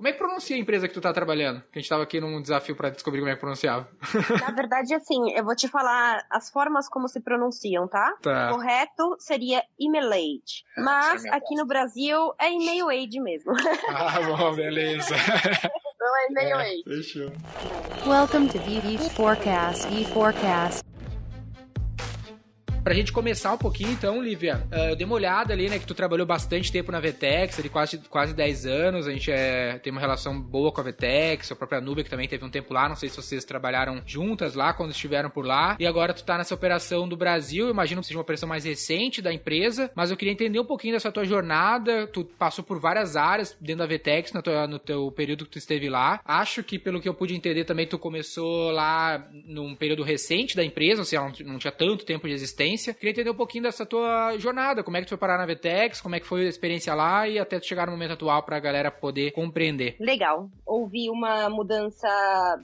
Como é que pronuncia a empresa que tu tá trabalhando? Que a gente tava aqui num desafio para descobrir como é que pronunciava. Na verdade, assim, eu vou te falar as formas como se pronunciam, tá? Tá. Correto seria Emailade. Ah, Mas é aqui no Brasil é Email Aid mesmo. Ah, bom, beleza. Não é Email Aid. Fechou. Welcome to VV Forecast. V Forecast. Pra gente começar um pouquinho, então, Lívia, eh, eu dei uma olhada ali, né, que tu trabalhou bastante tempo na Vetex, ali quase, quase 10 anos, a gente é, tem uma relação boa com a Vetex, a própria Nubia, que também teve um tempo lá, não sei se vocês trabalharam juntas lá, quando estiveram por lá, e agora tu tá nessa operação do Brasil, eu imagino que seja uma operação mais recente da empresa, mas eu queria entender um pouquinho dessa tua jornada, tu passou por várias áreas dentro da Vetex no teu, no teu período que tu esteve lá, acho que pelo que eu pude entender também tu começou lá num período recente da empresa, ou seja, não, não tinha tanto tempo de existência, Queria entender um pouquinho dessa tua jornada, como é que tu foi parar na Vetex, como é que foi a experiência lá e até tu chegar no momento atual pra galera poder compreender. Legal. Houve uma mudança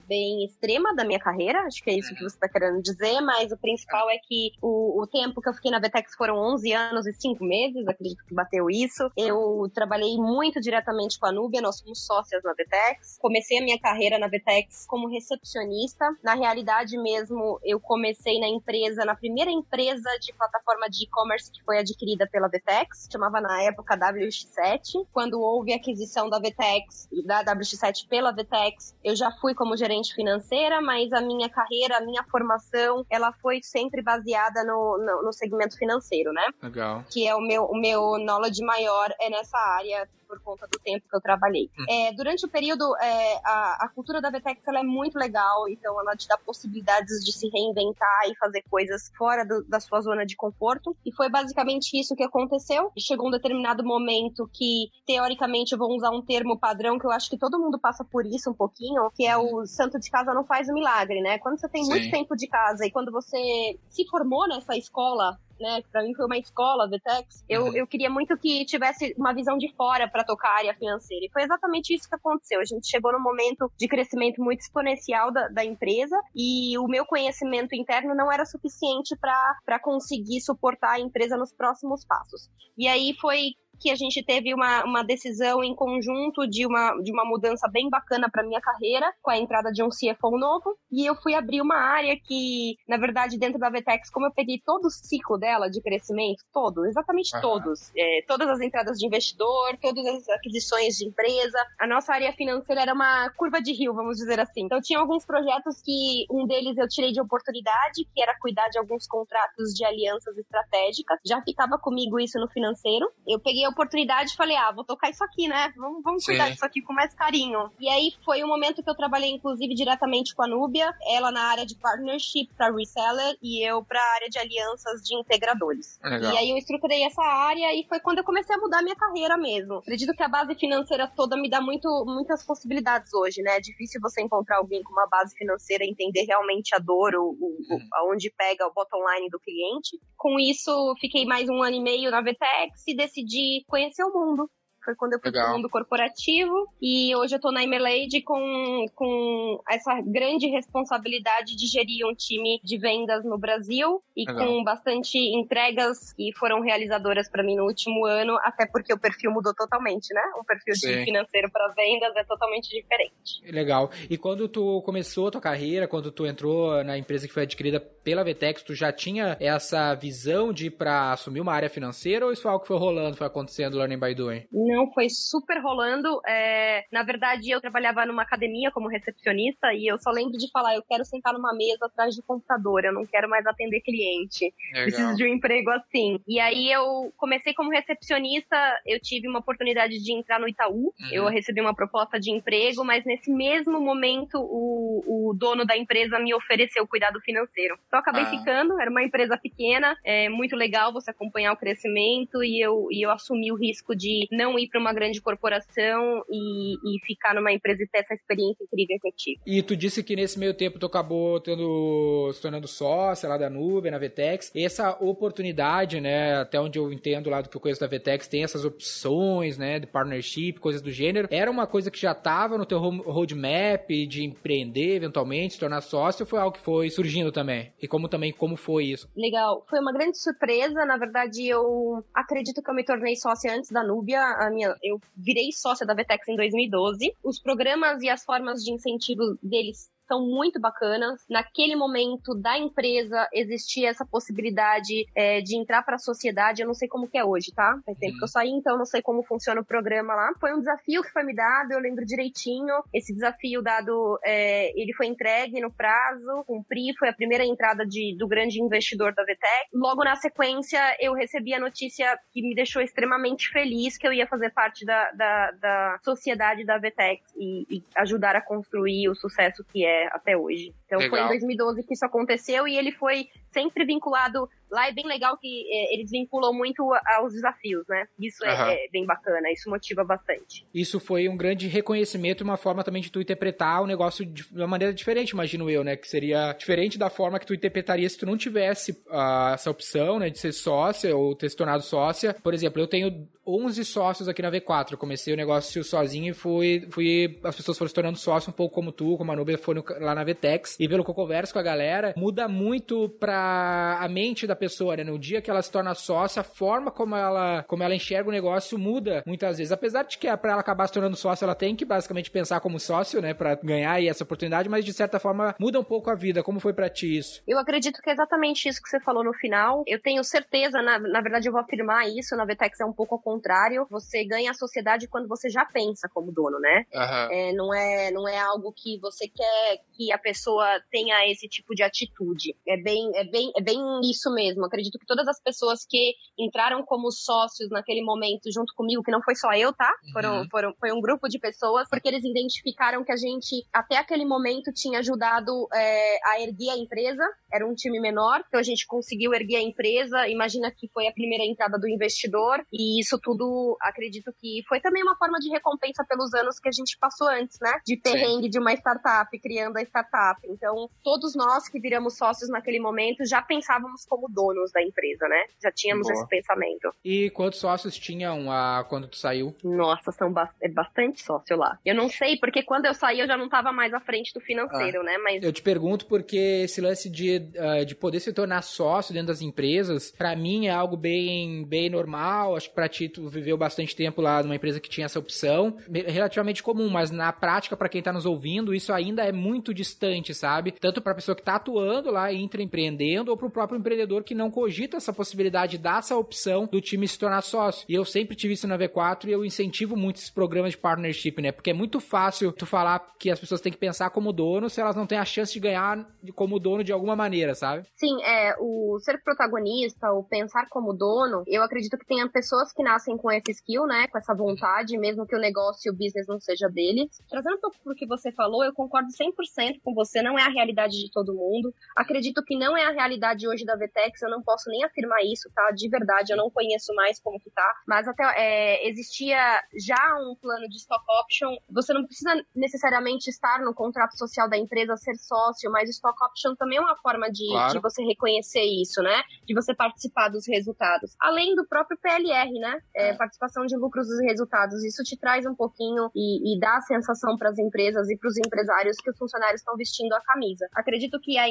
bem extrema da minha carreira, acho que é isso que você está querendo dizer, mas o principal é que o, o tempo que eu fiquei na Vetex foram 11 anos e 5 meses, acredito que bateu isso. Eu trabalhei muito diretamente com a Nubia, nós somos sócias na Vetex. Comecei a minha carreira na Vetex como recepcionista. Na realidade mesmo, eu comecei na empresa, na primeira empresa de plataforma de e-commerce que foi adquirida pela Vetex, chamava na época WX7. Quando houve a aquisição da Vetex, da WX7 pela Vetex, eu já fui como gerente financeira, mas a minha carreira, a minha formação, ela foi sempre baseada no, no, no segmento financeiro, né? Legal. Que é o meu, o meu knowledge maior é nessa área por conta do tempo que eu trabalhei. Hum. É, durante o período, é, a, a, cultura da Vetex ela é muito legal, então ela te dá possibilidades de se reinventar e fazer coisas fora do, da sua zona de conforto. E foi basicamente isso que aconteceu. Chegou um determinado momento que, teoricamente, eu vou usar um termo padrão que eu acho que todo mundo passa por isso um pouquinho, que é o santo de casa não faz o milagre, né? Quando você tem Sim. muito tempo de casa e quando você se formou nessa escola né? Que pra mim foi uma escola, Vetex. Eu, Uhum. eu queria muito que tivesse uma visão de fora para tocar a área financeira. E foi exatamente isso que aconteceu. A gente chegou num momento de crescimento muito exponencial da, da empresa e o meu conhecimento interno não era suficiente para conseguir suportar a empresa nos próximos passos. E aí foi que a gente teve uma, uma decisão em conjunto de uma, de uma mudança bem bacana para minha carreira, com a entrada de um CFO novo, e eu fui abrir uma área que, na verdade, dentro da Vetex, como eu peguei todo o ciclo dela de crescimento, todo, exatamente Aham. todos, é, todas as entradas de investidor, todas as aquisições de empresa, a nossa área financeira era uma curva de rio, vamos dizer assim. Então, tinha alguns projetos que um deles eu tirei de oportunidade, que era cuidar de alguns contratos de alianças estratégicas, já ficava comigo isso no financeiro. Eu peguei a oportunidade e falei, ah, vou tocar isso aqui, né? Vamos, vamos Sim. cuidar disso aqui com mais carinho. E aí foi um momento que eu trabalhei, inclusive, diretamente com a Núbia, ela na área de partnership para reseller e eu para a área de alianças de integradores. Legal. E aí eu estruturei essa área e foi quando eu comecei a mudar minha carreira mesmo. Acredito que a base financeira toda me dá muito, muitas possibilidades hoje, né? É difícil você encontrar alguém com uma base financeira e entender realmente a dor, o, o, o- aonde pega o bottom line do cliente. Com isso, fiquei mais um ano e meio na Vetex e decidi conhecer o mundo. Foi quando eu fui Legal. pro mundo corporativo e hoje eu tô na Emelade com, com essa grande responsabilidade de gerir um time de vendas no Brasil e Legal. com bastante entregas que foram realizadoras para mim no último ano, até porque o perfil mudou totalmente, né? O perfil Sim. de financeiro para vendas é totalmente diferente. Legal. E quando tu começou a tua carreira, quando tu entrou na empresa que foi adquirida pela Vetex, tu já tinha essa visão de ir pra assumir uma área financeira ou isso foi algo que foi rolando, foi acontecendo learning by doing? Não, foi super rolando. É, na verdade, eu trabalhava numa academia como recepcionista e eu só lembro de falar, eu quero sentar numa mesa atrás do computador, eu não quero mais atender cliente. Preciso de um emprego assim. E aí eu comecei como recepcionista, eu tive uma oportunidade de entrar no Itaú. Eu recebi uma proposta de emprego, mas nesse mesmo momento o, o dono da empresa me ofereceu cuidado financeiro. Então acabei Ah. ficando, era uma empresa pequena, é muito legal você acompanhar o crescimento e eu, e eu assumi o risco de não ir para uma grande corporação e, e ficar numa empresa e ter essa experiência incrível que eu tive. E tu disse que nesse meio tempo tu acabou tendo, se tornando sócia lá da Nube, na Vetex. Essa oportunidade, né, até onde eu entendo lá do que eu conheço da Vetex, tem essas opções, né, de partnership, coisas do gênero. Era uma coisa que já estava no teu ro- roadmap de empreender eventualmente, se tornar sócio, ou foi algo que foi surgindo também? E como também, como foi isso? Legal. Foi uma grande surpresa. Na verdade, eu acredito que eu me tornei sócia antes da Núbia. A minha. Eu virei sócia da Vetex em 2012. Os programas e as formas de incentivo deles são muito bacanas. Naquele momento da empresa existia essa possibilidade é, de entrar para a sociedade. Eu não sei como que é hoje, tá? Faz tempo que eu saí, então não sei como funciona o programa lá. Foi um desafio que foi me dado, eu lembro direitinho. Esse desafio dado, é, ele foi entregue no prazo, cumpri, foi a primeira entrada de, do grande investidor da VTEC. Logo na sequência, eu recebi a notícia que me deixou extremamente feliz que eu ia fazer parte da, da, da sociedade da VTEC e, e ajudar a construir o sucesso que é até hoje. Então Legal. foi em 2012 que isso aconteceu e ele foi sempre vinculado Lá é bem legal que é, eles vinculam muito aos desafios, né? Isso uhum. é, é, bem bacana, isso motiva bastante. Isso foi um grande reconhecimento, uma forma também de tu interpretar o negócio de uma maneira diferente, imagino eu, né? Que seria diferente da forma que tu interpretaria se tu não tivesse uh, essa opção, né? De ser sócia ou ter se tornado sócia. Por exemplo, eu tenho 11 sócios aqui na V4. Eu comecei o negócio sozinho e fui, fui. As pessoas foram se tornando sócios, um pouco como tu, como a Nubia foi no, lá na VTEX. E pelo que eu converso com a galera, muda muito pra a mente da pessoa, né? No dia que ela se torna sócia, a forma como ela, como ela enxerga o negócio muda muitas vezes. Apesar de que para ela acabar se tornando sócia, ela tem que basicamente pensar como sócio, né? Para ganhar aí essa oportunidade, mas de certa forma muda um pouco a vida. Como foi para ti isso? Eu acredito que é exatamente isso que você falou no final. Eu tenho certeza, na, na verdade, eu vou afirmar isso. Na Vetex é um pouco ao contrário. Você ganha a sociedade quando você já pensa como dono, né? Uhum. É, não, é, não é algo que você quer que a pessoa tenha esse tipo de atitude. É bem, é bem, é bem isso mesmo mesmo. Acredito que todas as pessoas que entraram como sócios naquele momento junto comigo, que não foi só eu, tá? Foram, uhum. foram, foi um grupo de pessoas, porque eles identificaram que a gente, até aquele momento, tinha ajudado é, a erguer a empresa. Era um time menor, então a gente conseguiu erguer a empresa. Imagina que foi a primeira entrada do investidor, e isso tudo, acredito que foi também uma forma de recompensa pelos anos que a gente passou antes, né? De perrengue Sim. de uma startup, criando a startup. Então, todos nós que viramos sócios naquele momento já pensávamos como donos da empresa, né? Já tínhamos Boa. esse pensamento. E quantos sócios tinham a, quando tu saiu? Nossa, são ba é bastante sócio lá. Eu não sei, porque quando eu saí eu já não estava mais à frente do financeiro, ah, né? Mas... Eu te pergunto porque esse lance de, uh, de poder se tornar sócio dentro das empresas, para mim é algo bem, bem normal. Acho que pra ti tu viveu bastante tempo lá numa empresa que tinha essa opção. Relativamente comum, mas na prática, para quem tá nos ouvindo, isso ainda é muito distante, sabe? Tanto pra pessoa que tá atuando lá e empreendendo, ou pro próprio empreendedor que não cogita essa possibilidade, dá essa opção do time se tornar sócio. E eu sempre tive isso na V4 e eu incentivo muito esses programas de partnership, né? Porque é muito fácil tu falar que as pessoas têm que pensar como dono se elas não têm a chance de ganhar como dono de alguma maneira, sabe? Sim, é, o ser protagonista, o pensar como dono, eu acredito que tenha pessoas que nascem com esse skill, né? Com essa vontade, mesmo que o negócio e o business não seja deles. Trazendo um pouco pro que você falou, eu concordo 100% com você, não é a realidade de todo mundo. Acredito que não é a realidade hoje da Vtex, eu não posso nem afirmar isso, tá? De verdade, eu não conheço mais como que tá. Mas até é, existia já um plano de stock option. Você não precisa necessariamente estar no contrato social da empresa, ser sócio, mas stock option também é uma forma de, claro. de você reconhecer isso, né? De você participar dos resultados. Além do próprio PLR, né? É, é. Participação de lucros dos resultados. Isso te traz um pouquinho e, e dá a sensação para as empresas e para os empresários que os funcionários estão vestindo a camisa. Acredito que a,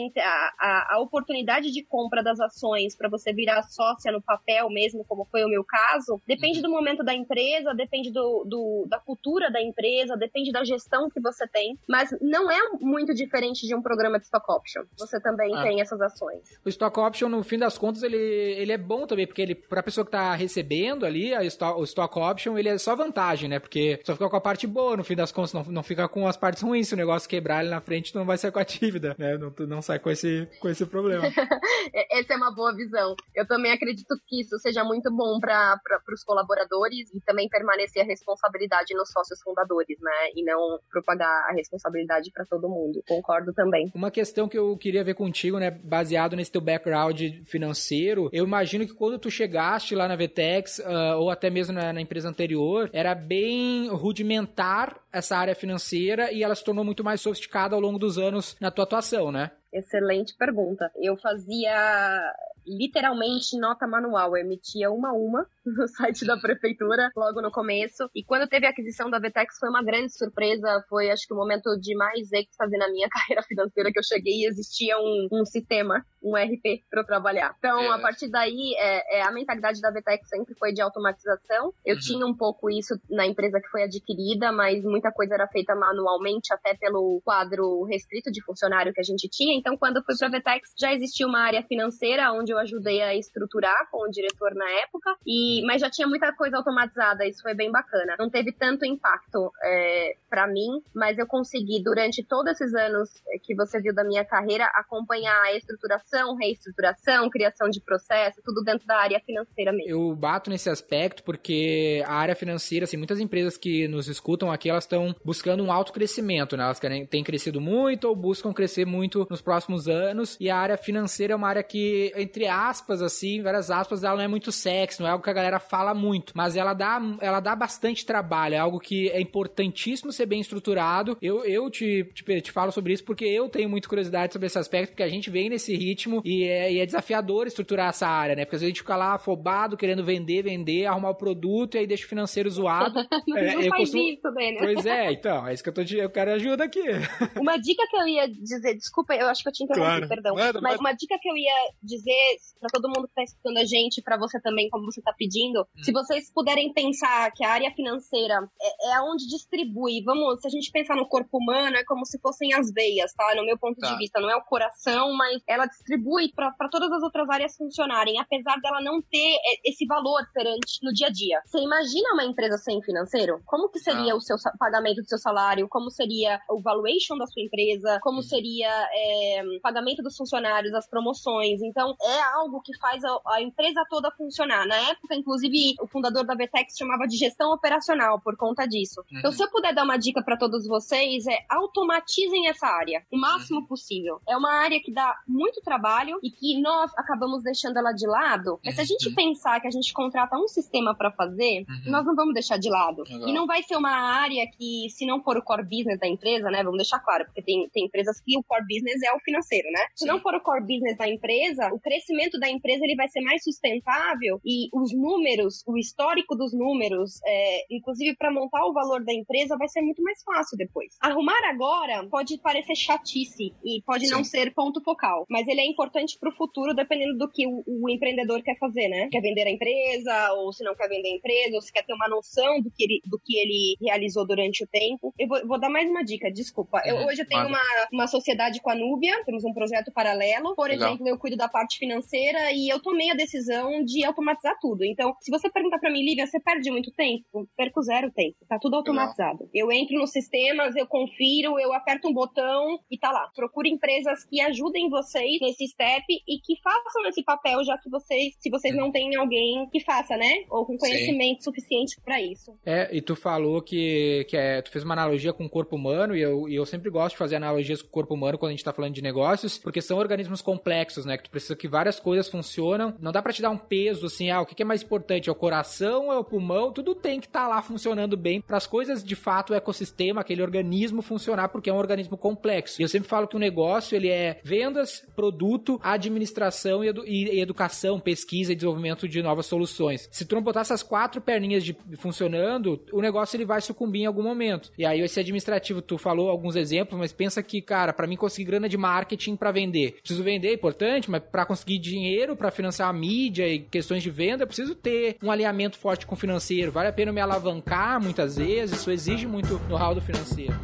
a, a oportunidade de compra das ações ações para você virar sócia no papel mesmo, como foi o meu caso, depende do momento da empresa, depende do, do, da cultura da empresa, depende da gestão que você tem, mas não é muito diferente de um programa de stock option. Você também ah. tem essas ações. O stock option, no fim das contas, ele, ele é bom também, porque ele, pra pessoa que tá recebendo ali a stock, o stock option, ele é só vantagem, né? Porque só fica com a parte boa, no fim das contas, não, não fica com as partes ruins. Se o negócio quebrar ali na frente, tu não vai sair com a dívida, né? Não, tu não sai com esse, com esse problema. Essa é uma boa visão. Eu também acredito que isso seja muito bom para os colaboradores e também permanecer a responsabilidade nos sócios fundadores, né? E não propagar a responsabilidade para todo mundo. Concordo também. Uma questão que eu queria ver contigo, né, baseado nesse teu background financeiro, eu imagino que quando tu chegaste lá na Vetex, uh, ou até mesmo na, na empresa anterior, era bem rudimentar essa área financeira e ela se tornou muito mais sofisticada ao longo dos anos na tua atuação, né? Excelente pergunta. Eu fazia literalmente nota manual. Eu emitia uma a uma no site da prefeitura logo no começo. E quando teve a aquisição da Vetex foi uma grande surpresa. Foi, acho que, o momento de mais êxtase na minha carreira financeira que eu cheguei e existia um, um sistema, um RP para eu trabalhar. Então, é. a partir daí, é, é, a mentalidade da Vetex sempre foi de automatização. Eu uhum. tinha um pouco isso na empresa que foi adquirida, mas muita coisa era feita manualmente, até pelo quadro restrito de funcionário que a gente tinha. Então, quando eu fui para a Vetex, já existia uma área financeira onde eu ajudei a estruturar com o diretor na época. E mas já tinha muita coisa automatizada, isso foi bem bacana. Não teve tanto impacto é, para mim, mas eu consegui, durante todos esses anos que você viu da minha carreira, acompanhar a estruturação, reestruturação, criação de processo, tudo dentro da área financeira mesmo. Eu bato nesse aspecto porque a área financeira, assim, muitas empresas que nos escutam aqui, elas estão buscando um alto crescimento, né? Elas querem, têm crescido muito ou buscam crescer muito nos próximos anos, e a área financeira é uma área que, entre aspas, assim, várias aspas, ela não é muito sexy, não é algo que a galera fala muito, mas ela dá, ela dá bastante trabalho, é algo que é importantíssimo ser bem estruturado. Eu, eu te, te, te falo sobre isso porque eu tenho muita curiosidade sobre esse aspecto, porque a gente vem nesse ritmo e é, e é desafiador estruturar essa área, né? Porque às vezes a gente fica lá afobado, querendo vender, vender, arrumar o produto e aí deixa o financeiro zoado. é, não faz costumo... isso também, né? Pois é, então, é isso que eu tô eu quero ajuda aqui. Uma dica que eu ia dizer, desculpa, eu acho que eu te interrompi, claro. perdão, mas uma dica que eu ia dizer para todo mundo que tá escutando a gente, para você também, como você tá pedindo, hum. se vocês puderem pensar que a área financeira é, é onde distribui, vamos, se a gente pensar no corpo humano, é como se fossem as veias, tá? No meu ponto tá. de vista, não é o coração, mas ela distribui para todas as outras áreas funcionarem, apesar dela não ter é, esse valor perante no dia a dia. Você imagina uma empresa sem financeiro? Como que seria ah. o seu pagamento do seu salário? Como seria o valuation da sua empresa? Como hum. seria é, pagamento dos funcionários, as promoções? Então, é algo que faz a, a empresa toda funcionar. Na época, inclusive, o fundador da Vetex chamava de gestão operacional por conta disso. Uhum. Então, se eu puder dar uma dica para todos vocês, é automatizem essa área o máximo uhum. possível. É uma área que dá muito trabalho e que nós acabamos deixando ela de lado. Mas se a gente uhum. pensar que a gente contrata um sistema para fazer, uhum. nós não vamos deixar de lado. Legal. E não vai ser uma área que, se não for o core business da empresa, né? Vamos deixar claro, porque tem, tem empresas que o core business é o financeiro, né? Se não for o core business da empresa, o crescimento da empresa ele vai ser mais sustentável e os números, o histórico dos números, é, inclusive para montar o valor da empresa, vai ser muito mais fácil depois. Arrumar agora pode parecer chatice e pode Sim. não ser ponto focal, mas ele é importante para o futuro, dependendo do que o, o, empreendedor quer fazer, né? Quer vender a empresa, ou se não quer vender a empresa, ou se quer ter uma noção do que ele, do que ele realizou durante o tempo. Eu vou, vou dar mais uma dica, desculpa. Eu, uhum. hoje eu tenho uma, uma sociedade com a Núbia, temos um projeto paralelo. Por Legal. exemplo, eu cuido da parte financeira e eu tomei a decisão de automatizar tudo. Então, se você perguntar para mim, Lívia, você perde muito tempo? Perco zero tempo. Tá tudo automatizado. Eu entro nos sistemas, eu confiro, eu aperto um botão e tá lá. Procure empresas que ajudem vocês nesse step e que façam esse papel, já que vocês, se vocês não têm alguém que faça, né? Ou com conhecimento Sim. suficiente para isso. É, e tu falou que, que é, tu fez uma analogia com o corpo humano, e eu, e eu sempre gosto de fazer analogias com o corpo humano quando a gente tá falando de negócios, porque são organismos complexos, né? Que tu precisa que várias coisas funcionam. Não dá para te dar um peso assim, ah, o que é mais importante? É o coração, é o pulmão? Tudo tem que estar tá lá funcionando bem para as coisas de fato, o ecossistema, aquele organismo funcionar, porque é um organismo complexo. E eu sempre falo que o negócio ele é vendas, produto, administração e, edu e educação, pesquisa e desenvolvimento de novas soluções. Se tu não botar essas quatro perninhas de, funcionando, o negócio ele vai sucumbir em algum momento. E aí esse administrativo, tu falou alguns exemplos, mas pensa que, cara, para mim conseguir grana de marketing para vender, preciso vender, é importante, mas para conseguir dinheiro para financiar a mídia e questões de venda, eu preciso ter um alinhamento forte com o financeiro. Vale a pena me alavancar muitas vezes, isso exige muito know-how do financeiro.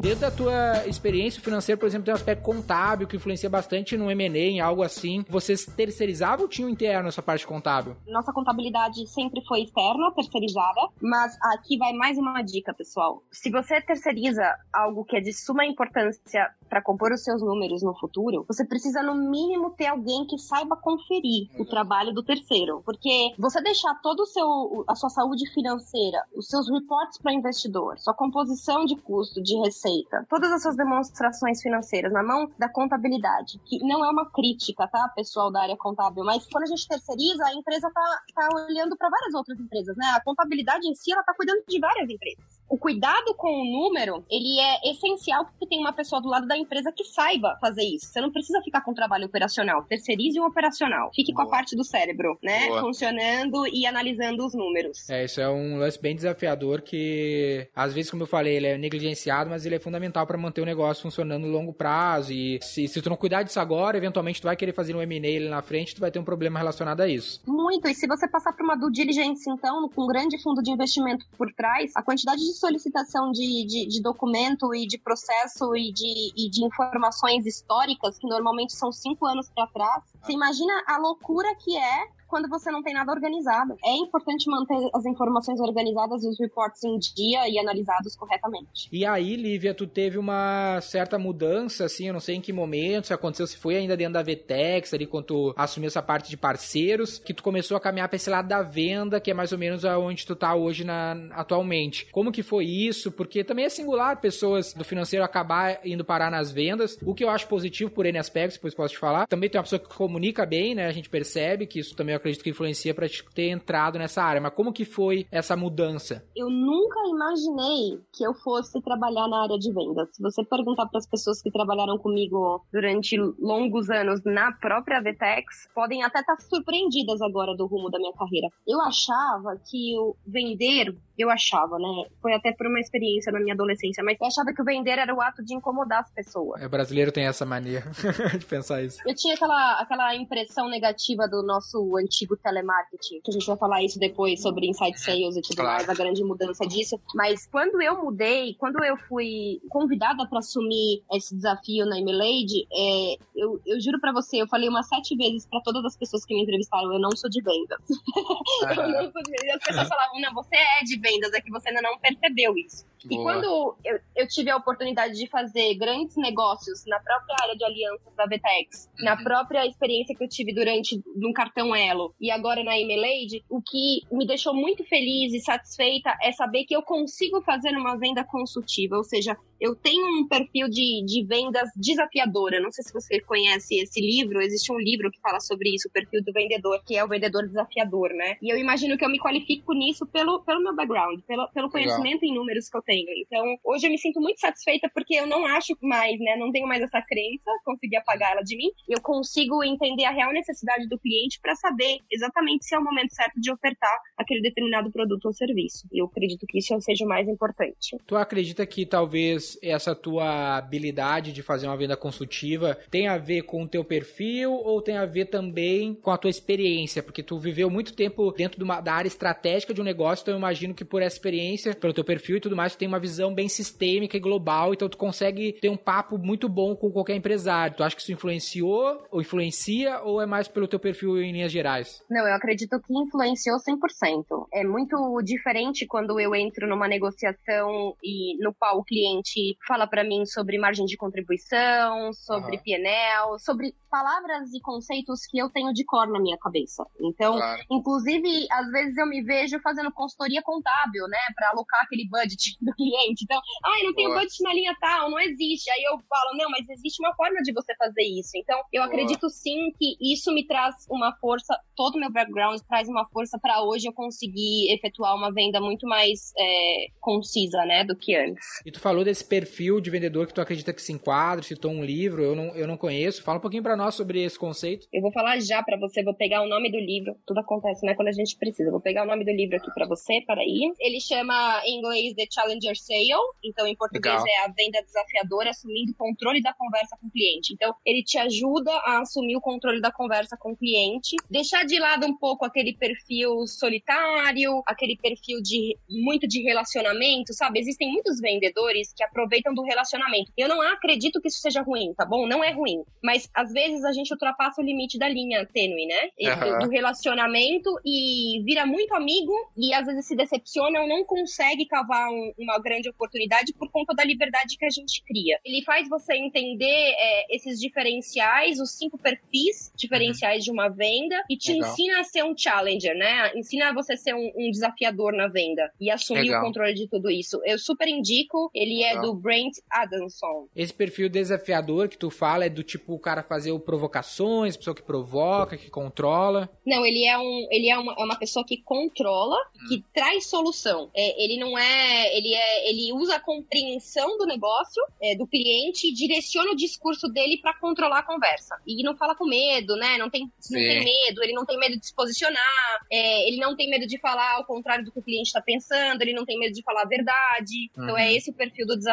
Dentro da tua experiência financeira, por exemplo, tem um aspecto contábil que influencia bastante no M&A, em algo assim. Vocês terceirizavam ou tinham interno essa parte contábil? Nossa contabilidade sempre foi externa, terceirizada, mas aqui vai mais uma dica, pessoal. Se você terceiriza algo que é de suma importância para compor os seus números no futuro, você precisa no mínimo ter alguém que saiba conferir o trabalho do terceiro, porque você deixar todo o seu a sua saúde financeira, os seus reportes para investidor, sua composição de custo, de receita todas essas demonstrações financeiras na mão da contabilidade, que não é uma crítica, tá, pessoal da área contábil, mas quando a gente terceiriza, a empresa tá, tá olhando para várias outras empresas, né? A contabilidade em si, ela tá cuidando de várias empresas. O cuidado com o número, ele é essencial porque tem uma pessoa do lado da empresa que saiba fazer isso. Você não precisa ficar com o trabalho operacional. Terceirize um operacional. Fique Boa. com a parte do cérebro, né? Boa. Funcionando e analisando os números. É, isso é um lance bem desafiador que, às vezes, como eu falei, ele é negligenciado, mas ele é fundamental para manter o negócio funcionando no longo prazo. E se, se tu não cuidar disso agora, eventualmente tu vai querer fazer um M&A na frente, tu vai ter um problema relacionado a isso. Muito. E se você passar por uma due diligence, então, com um grande fundo de investimento por trás, a quantidade de solicitação de, de, de documento e de processo e de, e de informações históricas, que normalmente são cinco anos para trás, você imagina a loucura que é quando você não tem nada organizado. É importante manter as informações organizadas e os reports em dia e analisados corretamente. E aí, Lívia, tu teve uma certa mudança, assim, eu não sei em que momento, se aconteceu, se foi ainda dentro da Vtex, ali quando tu assumiu essa parte de parceiros, que tu começou a caminhar pra esse lado da venda, que é mais ou menos onde tu tá hoje na, atualmente. Como que foi isso? Porque também é singular pessoas do financeiro acabar indo parar nas vendas, o que eu acho positivo por N aspectos, depois posso te falar. Também tem uma pessoa que comunica bem, né? A gente percebe que isso também acredito que influencia para ter entrado nessa área. Mas como que foi essa mudança? Eu nunca imaginei que eu fosse trabalhar na área de vendas. Se você perguntar para as pessoas que trabalharam comigo durante longos anos na própria Vtex, podem até estar tá surpreendidas agora do rumo da minha carreira. Eu achava que o vender eu achava, né? Foi até por uma experiência na minha adolescência, mas eu achava que o vender era o ato de incomodar as pessoas. É, o brasileiro tem essa mania de pensar isso. Eu tinha aquela, aquela impressão negativa do nosso antigo telemarketing, que a gente vai falar isso depois sobre inside sales e tudo claro. mais, a grande mudança disso. Mas quando eu mudei, quando eu fui convidada para assumir esse desafio na Emilaid, é, eu, eu juro para você, eu falei umas sete vezes para todas as pessoas que me entrevistaram, eu não sou de vendas. eu não sou de vendas. As pessoas falavam, não, você é de vendas é que você ainda não percebeu isso. Boa. E quando eu, eu, tive a oportunidade de fazer grandes negócios na própria área de aliança da Vtex, uhum. na própria experiência que eu tive durante no cartão Elo e agora na Emailade, o que me deixou muito feliz e satisfeita é saber que eu consigo fazer uma venda consultiva, ou seja, eu tenho um perfil de, de vendas desafiadora. Não sei se você conhece esse livro, existe um livro que fala sobre isso, o perfil do vendedor, que é o vendedor desafiador, né? E eu imagino que eu me qualifico nisso pelo, pelo meu background, pelo, pelo conhecimento Legal. em números que eu tenho. Então, hoje eu me sinto muito satisfeita porque eu não acho mais, né? Não tenho mais essa crença, consegui apagar ela de mim. Eu consigo entender a real necessidade do cliente para saber exatamente se é o momento certo de ofertar aquele determinado produto ou serviço. E eu acredito que isso seja o mais importante. Tu acredita que talvez essa tua habilidade de fazer uma venda consultiva tem a ver com o teu perfil ou tem a ver também com a tua experiência? Porque tu viveu muito tempo dentro de uma, da área estratégica de um negócio, então eu imagino que por essa experiência, pelo teu perfil e tudo mais, tu tem uma visão bem sistêmica e global, então tu consegue ter um papo muito bom com qualquer empresário. Tu acha que isso influenciou ou influencia ou é mais pelo teu perfil em linhas gerais? Não, eu acredito que influenciou 100%. É muito diferente quando eu entro numa negociação e no qual o cliente fala para mim sobre margem de contribuição, sobre uhum. PNL, sobre palavras e conceitos que eu tenho de cor na minha cabeça. Então, claro. inclusive, às vezes eu me vejo fazendo consultoria contábil, né, para alocar aquele budget do cliente. Então, ai, não tenho budget na linha tal, não existe. Aí eu falo, não, mas existe uma forma de você fazer isso. Então, eu Boa. acredito sim que isso me traz uma força, todo o meu background traz uma força para hoje eu conseguir efetuar uma venda muito mais é, concisa, né, do que antes. E tu falou desse perfil de vendedor que tu acredita que se enquadra, citou um livro, eu não, eu não conheço. Fala um pouquinho para nós sobre esse conceito. Eu vou falar já para você, vou pegar o nome do livro. Tudo acontece, né, quando a gente precisa. Vou pegar o nome do livro aqui para você, para aí. Ele chama em inglês The Challenger Sale, então em português Legal. é a venda desafiadora, assumindo o controle da conversa com o cliente. Então, ele te ajuda a assumir o controle da conversa com o cliente, deixar de lado um pouco aquele perfil solitário, aquele perfil de muito de relacionamento, sabe? Existem muitos vendedores que aproveitam do relacionamento. Eu não acredito que isso seja ruim, tá bom? Não é ruim. Mas às vezes a gente ultrapassa o limite da linha tênue, né? Uhum. Do, do, relacionamento e vira muito amigo e às vezes se decepciona ou não consegue cavar um, uma grande oportunidade por conta da liberdade que a gente cria. Ele faz você entender é, esses diferenciais, os cinco perfis diferenciais uhum. de uma venda e te Legal. ensina a ser um challenger, né? Ensina você a ser um, um desafiador na venda e assumir Legal. o controle de tudo isso. Eu super indico, ele é do Brent Adamson. Esse perfil desafiador que tu fala é do tipo o cara fazer provocações, pessoa que provoca, que controla? Não, ele é, um, ele é, uma, é uma pessoa que controla, hum. que traz solução. É, ele não é ele, é. ele usa a compreensão do negócio, é, do cliente, e direciona o discurso dele para controlar a conversa. E não fala com medo, né? Não tem, não tem medo, ele não tem medo de se posicionar, é, ele não tem medo de falar ao contrário do que o cliente está pensando, ele não tem medo de falar a verdade. Uhum. Então é uhum. esse o perfil do desafiador.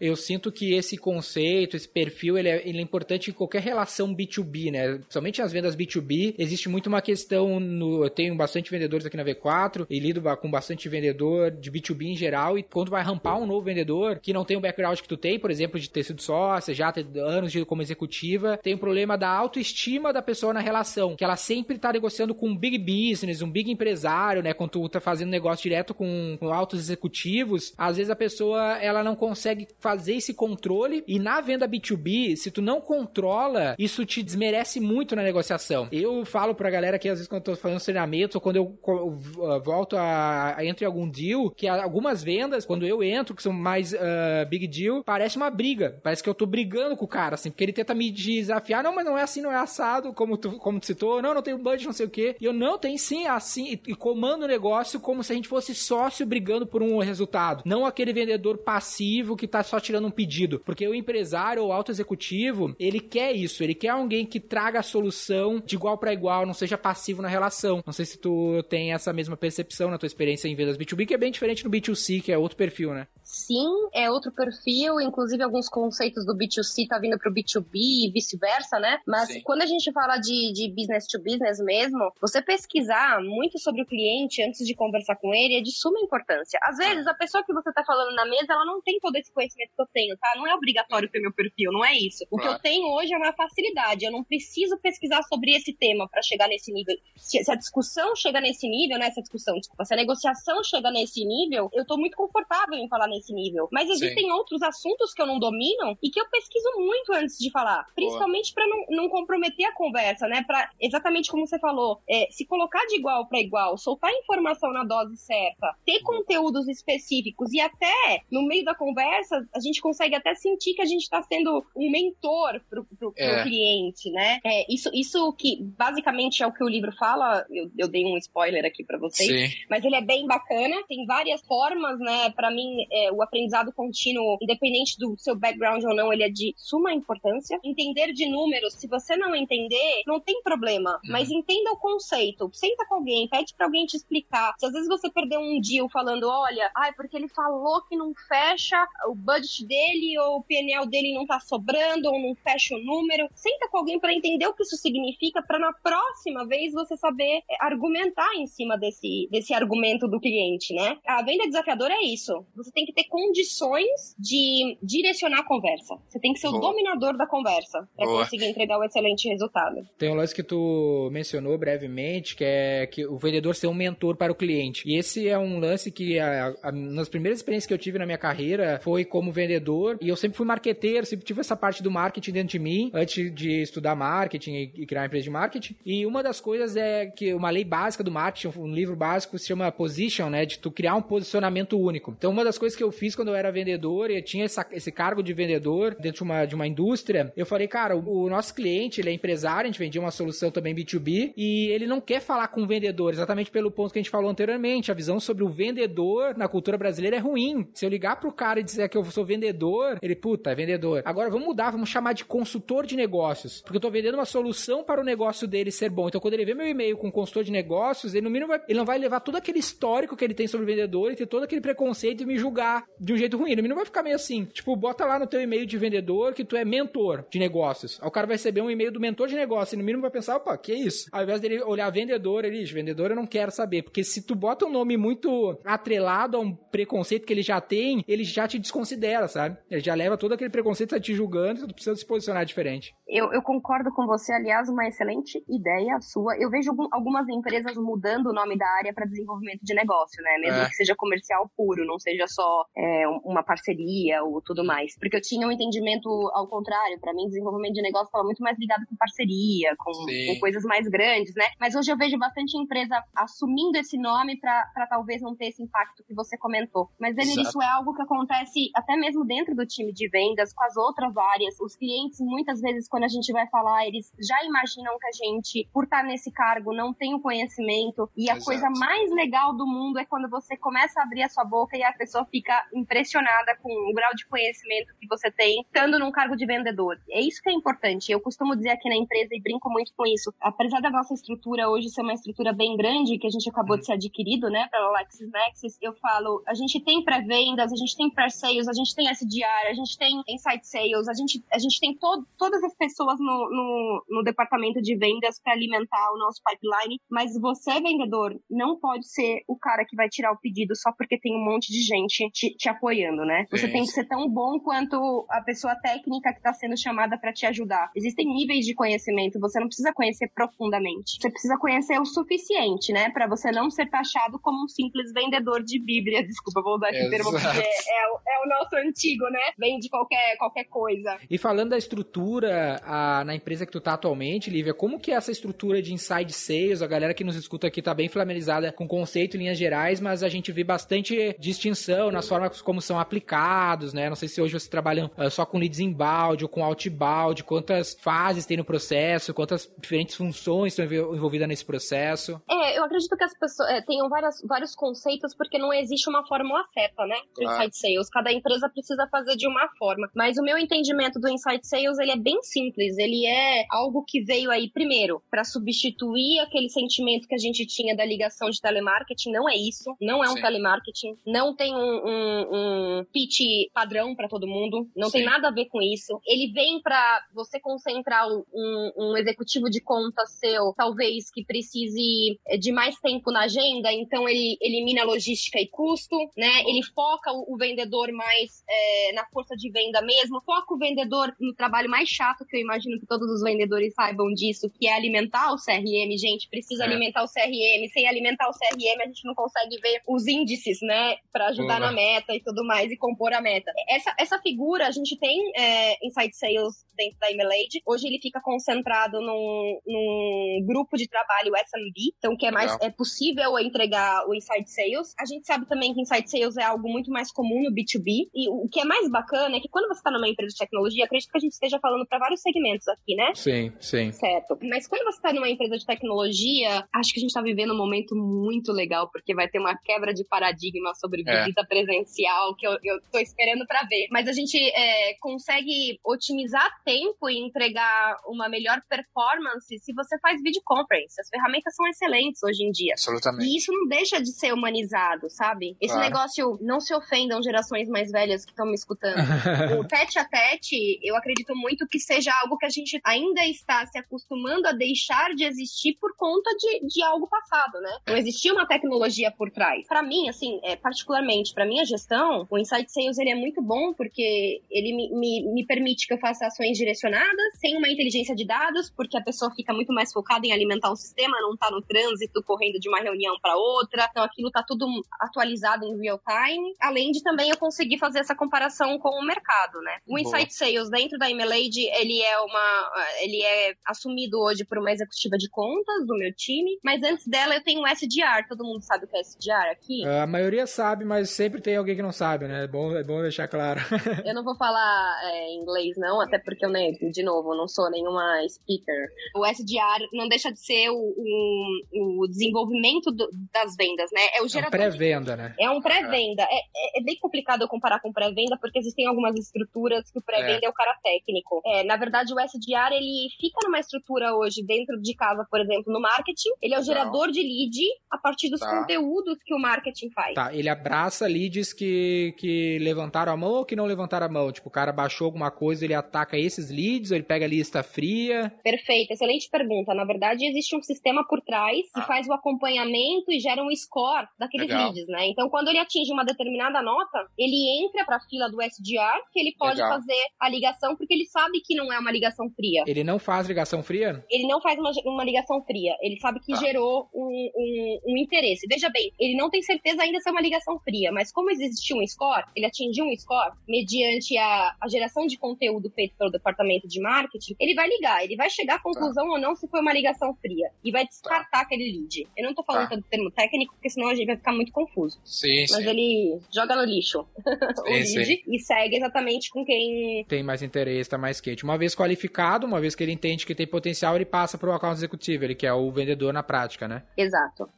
Eu sinto que esse conceito, esse perfil, ele é, ele é importante em qualquer relação B2B, né? Somente as vendas B2B, existe muito uma questão no. Eu tenho bastante vendedores aqui na V4 e lido com bastante vendedor de B2B em geral. E quando vai rampar um novo vendedor que não tem o background que tu tem, por exemplo, de ter sido sócia, já ter anos de, como executiva, tem o um problema da autoestima da pessoa na relação, que ela sempre tá negociando com um big business, um big empresário, né? Quando tu tá fazendo negócio direto com, com altos executivos, às vezes a pessoa ela não consegue fazer esse controle e na venda B2B, se tu não controla, isso te desmerece muito na negociação. Eu falo pra galera que às vezes quando eu tô fazendo treinamento ou quando eu, eu volto a, a entrar em algum deal, que algumas vendas, quando eu entro, que são mais uh, big deal, parece uma briga. Parece que eu tô brigando com o cara, assim, porque ele tenta me desafiar. Não, mas não é assim, não é assado, como tu, como tu citou. Não, não tem budget, não sei o quê. E eu não tenho sim, assim, e, e comando o negócio como se a gente fosse sócio brigando por um resultado. Não aquele vendedor passivo que tá só tirando um pedido. Porque o empresário ou alto executivo, ele quer isso. Ele quer alguém que traga a solução de igual para igual, não seja passivo na relação. Não sei se tu tem essa mesma percepção na tua experiência em vendas B2B, que é bem diferente no B2C, que é outro perfil, né? Sim, é outro perfil, inclusive alguns conceitos do B2C tá vindo pro B2B e vice-versa, né? Mas Sim. quando a gente fala de, de business to business mesmo, você pesquisar muito sobre o cliente antes de conversar com ele é de suma importância. Às vezes, a pessoa que você tá falando na mesa, ela não tem todo esse conhecimento que eu tenho, tá? Não é obrigatório ter meu perfil, não é isso. O claro. que eu tenho hoje é uma facilidade. Eu não preciso pesquisar sobre esse tema para chegar nesse nível. Se, se, a discussão chega nesse nível, né? Essa discussão, desculpa, se a negociação chega nesse nível, eu tô muito confortável em falar nesse nível. Mas existem Sim. outros assuntos que eu não domino e que eu pesquiso muito antes de falar. Principalmente para não, não comprometer a conversa, né? Para exatamente como você falou, é, se colocar de igual para igual, soltar informação na dose certa, ter conteúdos específicos e até no meio da conversa a gente consegue até sentir que a gente está sendo um mentor pro, pro, é. pro cliente, né? É, isso, isso que basicamente é o que o livro fala. Eu, eu dei um spoiler aqui para vocês, Sim. mas ele é bem bacana. Tem várias formas, né? Para mim, é, o aprendizado contínuo, independente do seu background ou não, ele é de suma importância. Entender de números, se você não entender, não tem problema, uhum. mas entenda o conceito. Senta com alguém, pede para alguém te explicar. Se às vezes você perdeu um deal falando, olha, ai, porque ele falou que não fecha o budget dele ou o PNL dele não tá sobrando ou não fecha o número, senta com alguém para entender o que isso significa para na próxima vez você saber é, argumentar em cima desse, desse argumento do cliente, né? A venda desafiadora é isso. Você tem que ter condições de direcionar a conversa. Você tem que ser Boa. o dominador da conversa para conseguir entregar o um excelente resultado. Tem um lance que tu mencionou brevemente, que é que o vendedor ser um mentor para o cliente. E esse é um lance que a, a, nas primeiras experiências que eu tive na minha carreira foi como vendedor e eu sempre fui marqueteiro, sempre tive essa parte do marketing dentro de mim antes de estudar marketing e, criar uma empresa de marketing. E uma das coisas é que uma lei básica do marketing, um livro básico se chama Position, né, de tu criar um posicionamento único. Então uma das coisas que eu fiz quando eu era vendedor e eu tinha essa, esse cargo de vendedor dentro de uma, de uma indústria, eu falei, cara, o, o, nosso cliente, ele é empresário, a gente vendia uma solução também B2B e ele não quer falar com o vendedor, exatamente pelo ponto que a gente falou anteriormente. A visão sobre o vendedor na cultura brasileira é ruim. Se eu ligar pro cara e dizer que eu sou vendedor, ele, puta, é vendedor. Agora vamos mudar, vamos chamar de consultor de negócios, porque eu tô vendendo uma solução para o negócio dele ser bom. Então quando ele vê meu e-mail com consultor de negócios, ele no mínimo vai, ele não vai levar todo aquele histórico que ele tem sobre vendedor e ter todo aquele preconceito e me julgar de um jeito ruim. No mínimo vai ficar meio assim, tipo, bota lá no teu e-mail de vendedor que tu é mentor de negócios. Aí o cara vai receber um e-mail do mentor de negócio e no mínimo vai pensar, opa, que isso? Ao invés dele olhar vendedor, ele diz, vendedor eu não quero saber, porque se tu bota um nome muito atrelado a um preconceito que ele já tem, ele já te desconsidera, sabe? Ele já leva todo aquele preconceito a te julgando tu precisa se posicionar diferente. Eu, eu concordo com você, aliás, uma excelente ideia sua. Eu vejo algumas empresas mudando o nome da área para desenvolvimento de negócio, né? Mesmo é. que seja comercial puro, não seja só é, uma parceria ou tudo mais. Porque eu tinha um entendimento ao contrário. Para mim, desenvolvimento de negócio estava muito mais ligado com parceria, com, com, coisas mais grandes, né? Mas hoje eu vejo bastante empresa assumindo esse nome para talvez não ter esse impacto que você comentou. Mas, Denir, isso é algo que acontece acontece até mesmo dentro do time de vendas, com as outras áreas. Os clientes, muitas vezes, quando a gente vai falar, eles já imaginam que a gente, por estar nesse cargo, não tem o conhecimento. E a Exato. coisa mais legal do mundo é quando você começa a abrir a sua boca e a pessoa fica impressionada com o grau de conhecimento que você tem, estando num cargo de vendedor. É isso que é importante. Eu costumo dizer aqui na empresa e brinco muito com isso. Apesar da nossa estrutura hoje ser uma estrutura bem grande, que a gente acabou de ser adquirido, né, pela LexisNexis, eu falo, a gente tem pré-vendas, a gente tem pré-sales, a gente tem SDR, a gente tem inside sales, a gente, a gente tem to todas as pessoas no, no, no departamento de vendas para alimentar o nosso pipeline, mas você, vendedor, não pode ser o cara que vai tirar o pedido só porque tem um monte de gente te, te apoiando, né? Você tem que ser tão bom quanto a pessoa técnica que está sendo chamada para te ajudar. Existem níveis de conhecimento, você não precisa conhecer profundamente. Você precisa conhecer o suficiente, né, para você não ser taxado como um simples vendedor de Bíblia. Desculpa, vou usar esse termo porque Exato. é, o- é o nosso antigo, né? Vende qualquer, qualquer coisa. E falando da estrutura a- na empresa que tu tá atualmente, Lívia, como que é essa estrutura de inside sales? A galera que nos escuta aqui tá bem familiarizada com conceito em linhas gerais, mas a gente vê bastante distinção nas formas como são aplicados, né? Não sei se hoje você trabalha ah, só com leads inbound ou com outbound, quantas fases tem no processo, quantas diferentes funções estão envol- envolvidas nesse processo. É, eu acredito que as pessoas é, tenham várias, vários conceitos porque não existe uma fórmula certa, né? Do Claro. Inside Sales. Cada empresa precisa fazer de uma forma. Mas o meu entendimento do Inside Sales, ele é bem simples. Ele é algo que veio aí, primeiro, para substituir aquele sentimento que a gente tinha da ligação de telemarketing. Não é isso. Não é um Sim. telemarketing. Não tem um, um, um pitch padrão para todo mundo. Não tem Sim. nada a ver com isso. Ele vem para você concentrar um, um executivo de conta seu, talvez que precise eh, de mais tempo na agenda, então ele elimina logística e custo, né? Ele foca o, o vendedor mais eh, na força de venda mesmo, foca o vendedor no trabalho mais chato que eu imagino que todos os vendedores saibam disso, que é alimentar o CRM, gente. Precisa É. alimentar o CRM. Sem alimentar o CRM, a gente não consegue ver os índices, né? Para ajudar Boa. na meta e tudo mais e compor a meta. Essa, essa figura a gente tem é, Inside Sales dentro da Emailade. Hoje ele fica concentrado num, num grupo de trabalho SMB, então que é mais Legal. é possível entregar o Inside Sales. A gente sabe também que Inside Sales é algo muito mais comum no B2B e o que é mais bacana é que quando você está numa empresa de tecnologia, acredito que a gente esteja falando para vários segmentos aqui, né? Sim, sim. Certo. Mas quando você está numa empresa de tecnologia, acho que a gente está vivendo um momento muito legal, porque vai ter uma quebra de paradigma sobre É. visita presencial, que eu, tô esperando para ver. Mas a gente é, consegue otimizar tempo e entregar uma melhor performance se você faz videoconference. As ferramentas são excelentes hoje em dia. Absolutamente. E isso não deixa de ser humanizado, sabe? Esse Claro. negócio, não se ofendam gerações mais velhas que estão me escutando. o tete a tete, eu acredito muito que seja algo que a gente ainda está se acostumando a deixar de existir por conta de, de algo passado, né? Não existia uma tecnologia por trás. Pra mim, assim, é, particularmente pra minha gestão, o Insight Sales ele é muito bom porque ele me, me, me permite que eu faça ações direcionadas, sem uma inteligência de dados, porque a pessoa fica muito mais focada em alimentar o sistema, não tá no trânsito correndo de uma reunião pra outra. Então aquilo tá tudo atualizado em real time, além de também eu conseguir fazer essa comparação com o mercado, né? O Boa. Insight Sales dentro da Emailade, ele é uma ele é assumido hoje por uma executiva de contas do meu time, mas antes dela eu tenho o SDR, todo mundo sabe o que é SDR aqui? A maioria sabe, mas sempre tem alguém que não sabe, né? É bom, é bom deixar claro. Eu não vou falar é, inglês, não, até porque eu, né, de novo, não sou nenhuma speaker. O SDR não deixa de ser o, o, o desenvolvimento do- das vendas, né? É o É um gerador de pré-venda, né? É um pré-venda. É, é- é bem complicado eu comparar com pré-venda, porque existem algumas estruturas que o pré-venda é. o cara técnico. É, na verdade, o SDR, ele fica numa estrutura hoje dentro de casa, por exemplo, no marketing. Ele é o gerador de lead a partir dos Tá. conteúdos que o marketing faz. Tá, ele abraça leads que, que levantaram a mão ou que não levantaram a mão? Tipo, o cara baixou alguma coisa, ele ataca esses leads, ou ele pega a lista fria? Perfeito, excelente pergunta. Na verdade, existe um sistema por trás que Ah. faz o acompanhamento e gera um score daqueles Legal. leads, né? Então, quando ele atinge uma determinada nota, ele entra para a fila do SDR, que ele pode Legal. fazer a ligação, porque ele sabe que não é uma ligação fria. Ele não faz ligação fria? ele não faz uma, uma ligação fria. Ele sabe que Tá. gerou um, um- um interesse. Veja bem, ele não tem certeza ainda se é uma ligação fria, mas como existiu um score, ele atingiu um score mediante a, a geração de conteúdo feito pelo departamento de marketing, ele vai ligar, ele vai chegar à conclusão ou não se foi uma ligação fria e vai descartar aquele lead. Eu não tô falando Tá. do termo técnico, porque senão a gente vai ficar muito confuso. Sim, Mas sim. ele joga no lixo. o lead sim. e segue exatamente com quem. Tem mais interesse, tá mais quente. Uma vez qualificado, uma vez que ele entende que tem potencial, ele passa pro account executivo, ele que é o vendedor na prática, né? Exato.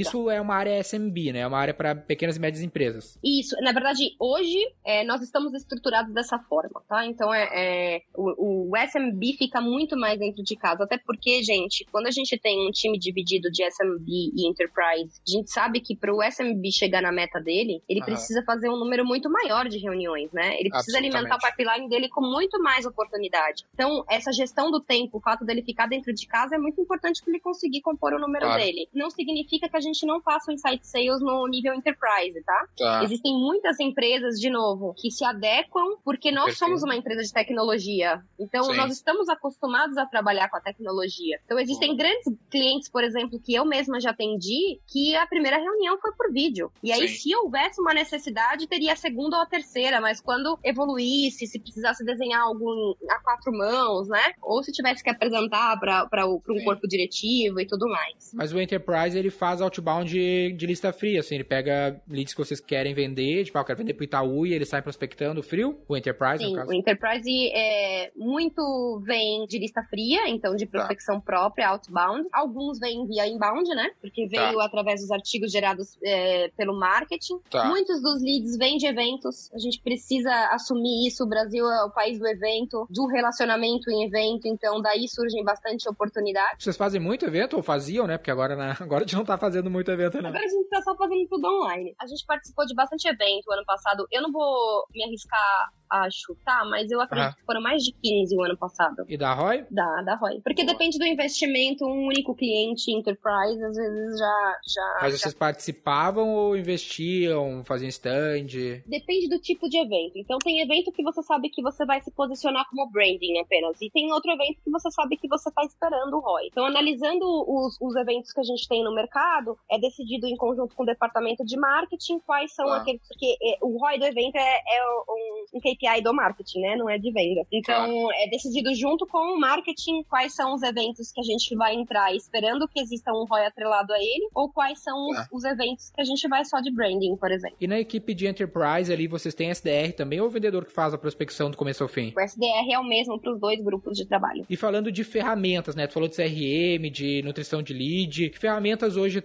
Isso é uma área SMB, né? É uma área para pequenas e médias empresas. Isso, na verdade, hoje é, nós estamos estruturados dessa forma, tá? Então é, é o, o, SMB fica muito mais dentro de casa, até porque, gente, quando a gente tem um time dividido de SMB e Enterprise, a gente sabe que para o SMB chegar na meta dele, ele precisa fazer um número muito maior de reuniões, né? Ele precisa alimentar o pipeline dele com muito mais oportunidade. Então, essa gestão do tempo, o fato dele ficar dentro de casa é muito importante para ele conseguir compor o número Claro. dele. Não significa que a gente não faça o insight sales no nível enterprise, tá? Tá. Existem muitas empresas, de novo, que se adequam porque nós Perfeito. somos uma empresa de tecnologia. Então, Sim. nós estamos acostumados a trabalhar com a tecnologia. Então, existem grandes clientes, por exemplo, que eu mesma já atendi, que a primeira reunião foi por vídeo. E aí, Sim. se houvesse uma necessidade, teria a segunda ou a terceira, mas quando evoluísse, se precisasse desenhar algo a quatro mãos, né? Ou se tivesse que apresentar para um Sim. corpo diretivo e tudo mais. Mas o Enterprise, ele faz outbound de, de lista fria, assim, ele pega leads que vocês querem vender, tipo, ah, eu quero vender pro Itaú e ele sai prospectando frio, o Enterprise, Sim, no caso. o Enterprise é muito vem de lista fria, então de prospecção própria, outbound. Alguns vêm via inbound, né? Porque Tá. veio através dos artigos gerados é, pelo marketing. Tá. Muitos dos leads vêm de eventos. A gente precisa assumir isso. O Brasil é o país do evento, do relacionamento em evento, então daí surgem bastante oportunidades. Vocês fazem muito evento, ou faziam, né? Porque agora, na- agora a gente não tá fazendo muito evento, não. Agora a gente tá só fazendo tudo online. A gente participou de bastante evento ano passado. Eu não vou me arriscar a chutar, mas eu acredito que foram mais de 15 o ano passado. E da Roy? Da, da ROI. Porque depende do investimento, um único cliente, enterprise, às vezes já. já, Mas já- vocês participavam ou investiam, faziam stand? Depende do tipo de evento. Então tem evento que você sabe que você vai se posicionar como branding apenas. E tem outro evento que você sabe que você está esperando o ROI. Então, analisando os, os eventos que a gente tem no mercado, é decidido em conjunto com o departamento de marketing quais são Tá. aqueles. Porque é, o ROI do evento é, é um, um KPI do marketing, né? Não é de venda. Então, é decidido junto com o marketing quais são os eventos que a gente vai entrar esperando que exista um ROI atrelado a ele, ou quais são os, Tá. os eventos que a gente vai só de branding, por exemplo. E na equipe de Enterprise ali, vocês têm SDR também, ou o vendedor que faz a prospecção do começo ao fim? O SDR é o mesmo para os dois grupos de trabalho. E falando de ferramentas, né? Tu falou de CRM, de nutrição de lead. Que ferramentas hoje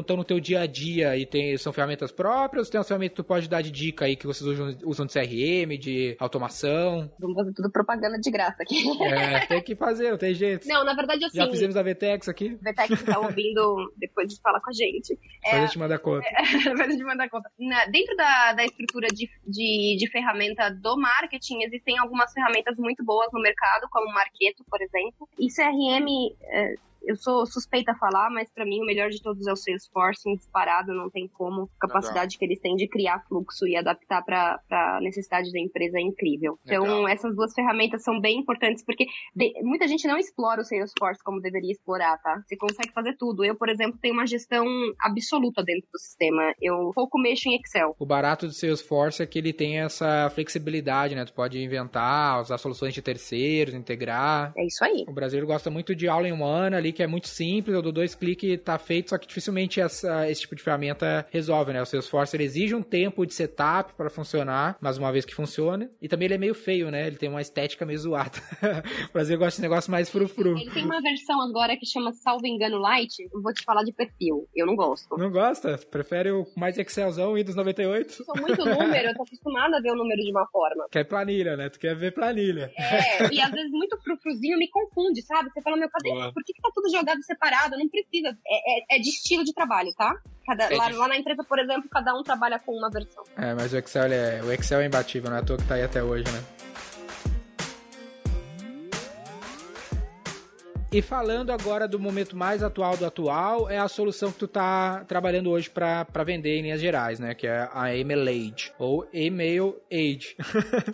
estão no teu dia a dia? E tem, são ferramentas próprias? Tem umas ferramentas que tu pode dar de dica aí que vocês usam, usam de CRM, de automação? Vamos fazer tudo propaganda de graça aqui. É, tem que fazer, não tem jeito. Não, na verdade, assim, Já fizemos a VTEX aqui, o Vetex tá ouvindo depois de falar com a gente. depois É, a gente manda conta. Depois a gente manda conta. Na- dentro da, da estrutura de, de, de ferramenta do marketing, existem algumas ferramentas muito boas no mercado, como o Marketo, por exemplo. E CRM, é, eu sou suspeita a falar, mas para mim o melhor de todos é o Salesforce, disparado, não tem como. A capacidade que eles têm de criar fluxo e adaptar para a necessidade da empresa é incrível. Então, Legal. essas duas ferramentas são bem importantes, porque de- muita gente não explora o Salesforce como deveria explorar, tá? Você consegue fazer tudo. Eu, por exemplo, tenho uma gestão absoluta dentro do sistema. Eu pouco mexo em Excel. O barato do Salesforce é que ele tem essa flexibilidade, né? Tu pode inventar, usar soluções de terceiros, integrar. É isso aí. O brasileiro gosta muito de aula em one ali, que é muito simples, eu dou dois cliques e tá feito, só que dificilmente essa- esse tipo de ferramenta resolve, né? O Salesforce ele exige um tempo de setup para funcionar, mas uma vez que funciona. E também ele é meio feio, né? Ele tem uma estética meio zoada. o brasileiro gosta de negócio mais frufru. Ele tem uma versão agora que chama Salvo Engano Light. Eu vou te falar de perfil. Eu não gosto. Não gosta? Prefere o mais Excelzão, Windows 98? Sou muito número, eu tô acostumada a ver o número de uma forma. Quer planilha, né? Tu quer ver planilha. É, e às vezes muito frufruzinho me confunde, sabe? Você fala, meu, cadê? Boa. Por que, que tá tudo jogado separado? Não precisa. É, é- é de estilo de trabalho, tá? Cada- É lá, lá na empresa, por exemplo, cada um trabalha com uma versão. É, mas o Excel, é, o Excel é imbatível, não é à toa que tá aí até hoje, né? E falando agora do momento mais atual do atual, é a solução que tu tá trabalhando hoje para vender em linhas gerais, né? Que é a Email Age, ou Email Age.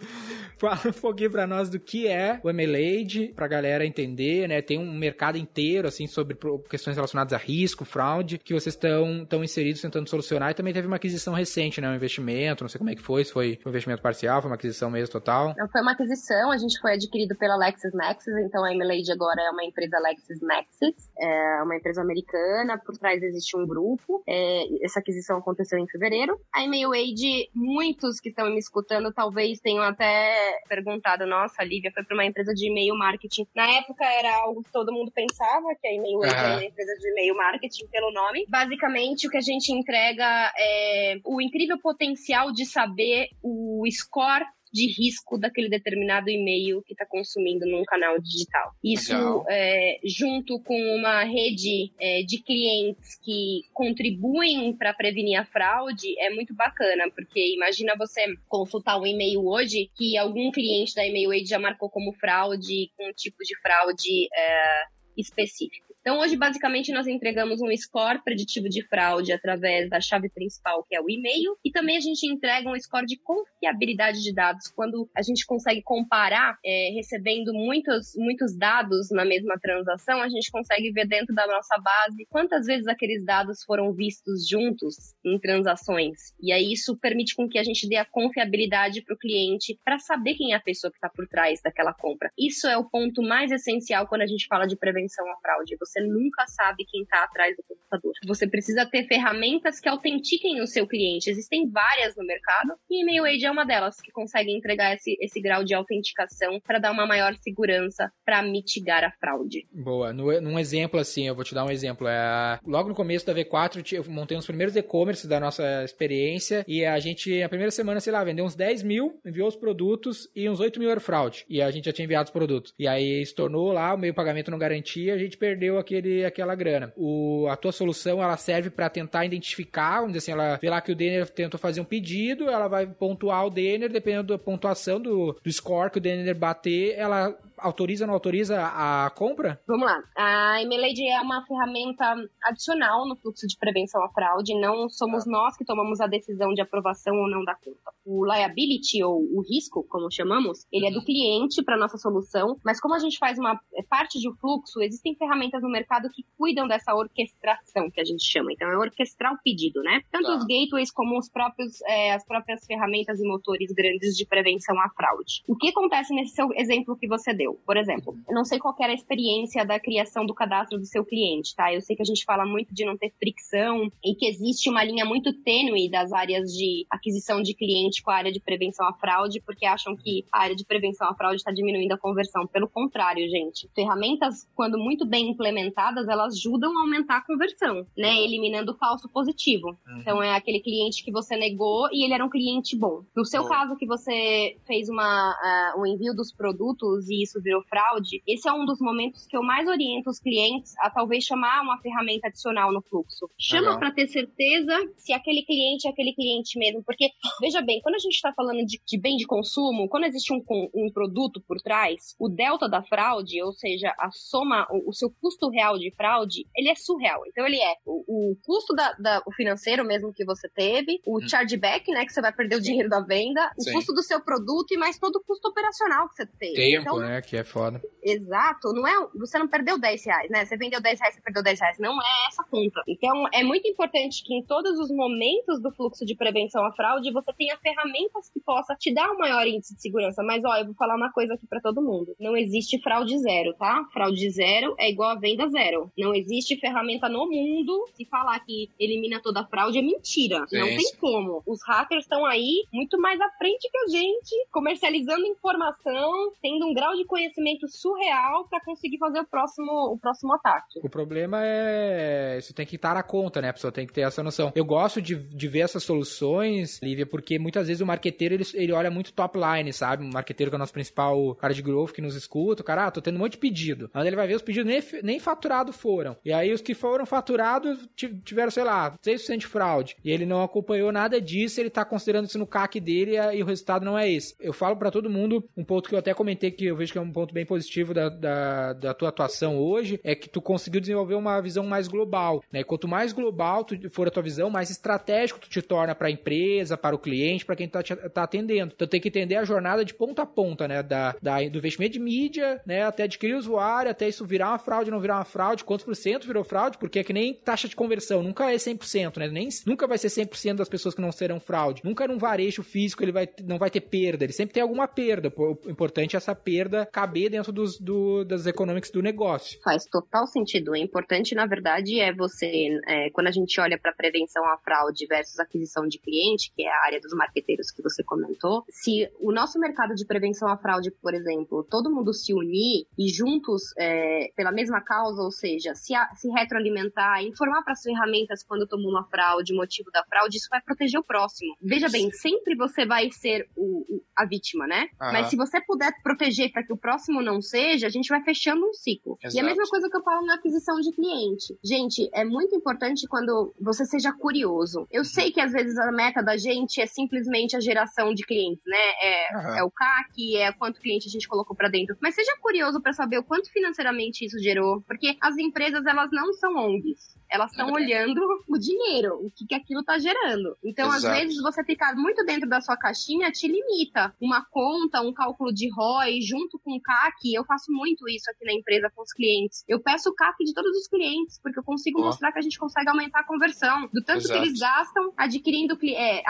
Fala um pouquinho pra nós do que é o Email Age, pra galera entender, né? Tem um mercado inteiro, assim, sobre questões relacionadas a risco, fraude, que vocês estão tão inseridos tentando solucionar. E também teve uma aquisição recente, né? Um investimento, não sei como é que foi, se foi um investimento parcial, foi uma aquisição mesmo total. Então, foi uma aquisição, a gente foi adquirido pela LexisNexis, então a Emelade agora é uma empresa empresa LexisNexis, é uma empresa americana, por trás existe um grupo. É, essa aquisição aconteceu em fevereiro. A Emailwade, muitos que estão me escutando talvez tenham até perguntado: nossa, a Lívia foi para uma empresa de e-mail marketing. Na época era algo que todo mundo pensava, que a Emailwade uhum. era uma empresa de e-mail marketing pelo nome. Basicamente, o que a gente entrega é o incrível potencial de saber o score de risco daquele determinado e-mail que está consumindo num canal digital. Isso, é, junto com uma rede é, de clientes que contribuem para prevenir a fraude, é muito bacana, porque imagina você consultar um e-mail hoje que algum cliente da e-mail já marcou como fraude, com um tipo de fraude é, específico. Então, hoje, basicamente, nós entregamos um score preditivo de fraude através da chave principal, que é o e-mail, e também a gente entrega um score de confiabilidade de dados, quando a gente consegue comparar, é, recebendo muitos, muitos dados na mesma transação, a gente consegue ver dentro da nossa base quantas vezes aqueles dados foram vistos juntos em transações. E aí, isso permite com que a gente dê a confiabilidade para o cliente para saber quem é a pessoa que está por trás daquela compra. Isso é o ponto mais essencial quando a gente fala de prevenção à fraude. Você você nunca sabe quem está atrás do computador. Você precisa ter ferramentas que autentiquem o seu cliente. Existem várias no mercado e Emailway é uma delas que consegue entregar esse, esse grau de autenticação para dar uma maior segurança para mitigar a fraude. Boa. No, num exemplo assim, eu vou te dar um exemplo. É, logo no começo da V4, eu montei os primeiros e-commerce da nossa experiência e a gente, a primeira semana, sei lá, vendeu uns 10 mil, enviou os produtos e uns 8 mil era fraude. E a gente já tinha enviado os produtos. E aí se tornou lá, o meio pagamento não garantia, a gente perdeu aquele, aquela grana. O, a tua solução ela serve para tentar identificar, vamos dizer assim, ela vê lá que o Denner tentou fazer um pedido, ela vai pontuar o Denner, dependendo da pontuação do, do score que o Denner bater, ela autoriza ou não autoriza a compra? Vamos lá. A Emelade é uma ferramenta adicional no fluxo de prevenção à fraude. Não somos ah. nós que tomamos a decisão de aprovação ou não da conta. O liability, ou o risco, como chamamos, ele é do uhum. cliente para nossa solução, mas como a gente faz uma é parte de um fluxo, existem ferramentas no mercado que cuidam dessa orquestração, que a gente chama. Então, é orquestrar o pedido, né? Tanto tá. os gateways como os próprios, é, as próprias ferramentas e motores grandes de prevenção à fraude. O que acontece nesse seu exemplo que você deu? Por exemplo, eu não sei qual era a experiência da criação do cadastro do seu cliente, tá? Eu sei que a gente fala muito de não ter fricção e que existe uma linha muito tênue das áreas de aquisição de cliente com a área de prevenção à fraude, porque acham que a área de prevenção à fraude está diminuindo a conversão. Pelo contrário, gente. Ferramentas, quando muito bem implementadas, elas ajudam a aumentar a conversão, né? Eliminando o falso positivo. Uhum. Então é aquele cliente que você negou e ele era um cliente bom. No seu caso, que você fez uma, uh, um envio dos produtos e isso virou fraude, esse é um dos momentos que eu mais oriento os clientes a talvez chamar uma ferramenta adicional no fluxo. Chama para ter certeza se aquele cliente é aquele cliente mesmo, porque veja bem, quando a gente está falando de, de, bem de consumo, quando existe um, um, produto por trás, o delta da fraude, ou seja, a soma, o, o seu custo real de fraude, ele é surreal. Então ele é o, o custo da, da, o financeiro mesmo que você teve, o hum. chargeback, né, que você vai perder o dinheiro da venda, Sim. o custo do seu produto e mais todo o custo operacional que você teve. Tempo, então, né, que é foda. Exato, não é, você não perdeu 10 reais, né? Você vendeu 10 reais, você perdeu 10 reais. Não é essa conta. Então, é muito importante que em todos os momentos do fluxo de prevenção à fraude, você tenha ferramentas que possa te dar um maior índice de segurança. Mas, ó, eu vou falar uma coisa aqui para todo mundo. Não existe fraude zero, tá? Fraude zero é igual a venda zero. Não existe ferramenta no mundo se falar que elimina toda a fraude é mentira. Sim, não tem como. Os hackers estão aí muito mais à frente que a gente, comercializando informação, tendo um grau de conhecimento surreal para conseguir fazer o próximo, o próximo ataque. O problema é. Isso tem que estar na conta, né? A pessoa tem que ter essa noção. Eu gosto de, de ver essas soluções, Lívia, porque muitas vezes o marqueteiro ele, ele olha muito top line, sabe? O marqueteiro que é o nosso principal cara de growth que nos escuta, o cara, ah, tô tendo um monte de pedido. Mas ele vai ver os pedidos nem, nem faturados foram. E aí os que foram faturados tiveram, sei lá, 6% de fraude. E ele não acompanhou nada disso, ele tá considerando isso no CAC dele e, e o resultado não é esse. Eu falo para todo mundo um ponto que eu até comentei que eu vejo que é um ponto bem positivo da, da, da, tua atuação hoje é que tu conseguiu desenvolver uma visão mais global, né? Quanto mais global for a tua visão, mais estratégico tu te torna para a empresa, para o cliente, para quem tá, te, tá atendendo. Então tem que entender a jornada de ponta a ponta, né? Da, da, do investimento de mídia, né? Até adquirir o usuário, até isso virar uma fraude, não virar uma fraude, quantos por cento virou fraude, porque é que nem taxa de conversão, nunca é 100%, né? Nem, nunca vai ser 100% das pessoas que não serão fraude. Nunca num varejo físico ele vai, não vai ter perda, ele sempre tem alguma perda. O importante é essa perda caber dentro dos, do, das economics do negócio. Faz total sentido. O importante, na verdade, é você, é, quando a gente olha para prevenção à fraude versus aquisição de cliente, que é a área dos marqueteiros que você comentou, se o nosso mercado de prevenção à fraude, por exemplo, todo mundo se unir e juntos é, pela mesma causa, ou seja, se, a, se retroalimentar, informar para as ferramentas quando tomou uma fraude, o motivo da fraude, isso vai proteger o próximo. Veja bem, sempre você vai ser o, o a vítima, né? Uhum. Mas se você puder proteger para que o próximo não seja, a gente vai fechando um ciclo. Exato. E a mesma coisa que eu falo na aquisição de cliente. Gente, é muito importante quando você seja curioso. Eu sei que às vezes a meta da gente é simplesmente a geração de clientes, né? É, uhum. é o CAC, é quanto cliente a gente colocou para dentro. Mas seja curioso para saber o quanto financeiramente isso gerou, porque as empresas elas não são ONGs. Elas estão é olhando o dinheiro, o que, que aquilo está gerando. Então, Exato. às vezes, você ficar muito dentro da sua caixinha te limita. Uma conta, um cálculo de ROI, junto com o CAC, eu faço muito isso aqui na empresa com os clientes. Eu peço o CAC de todos os clientes, porque eu consigo oh. mostrar que a gente consegue aumentar a conversão. Do tanto Exato. que eles gastam adquirindo, é,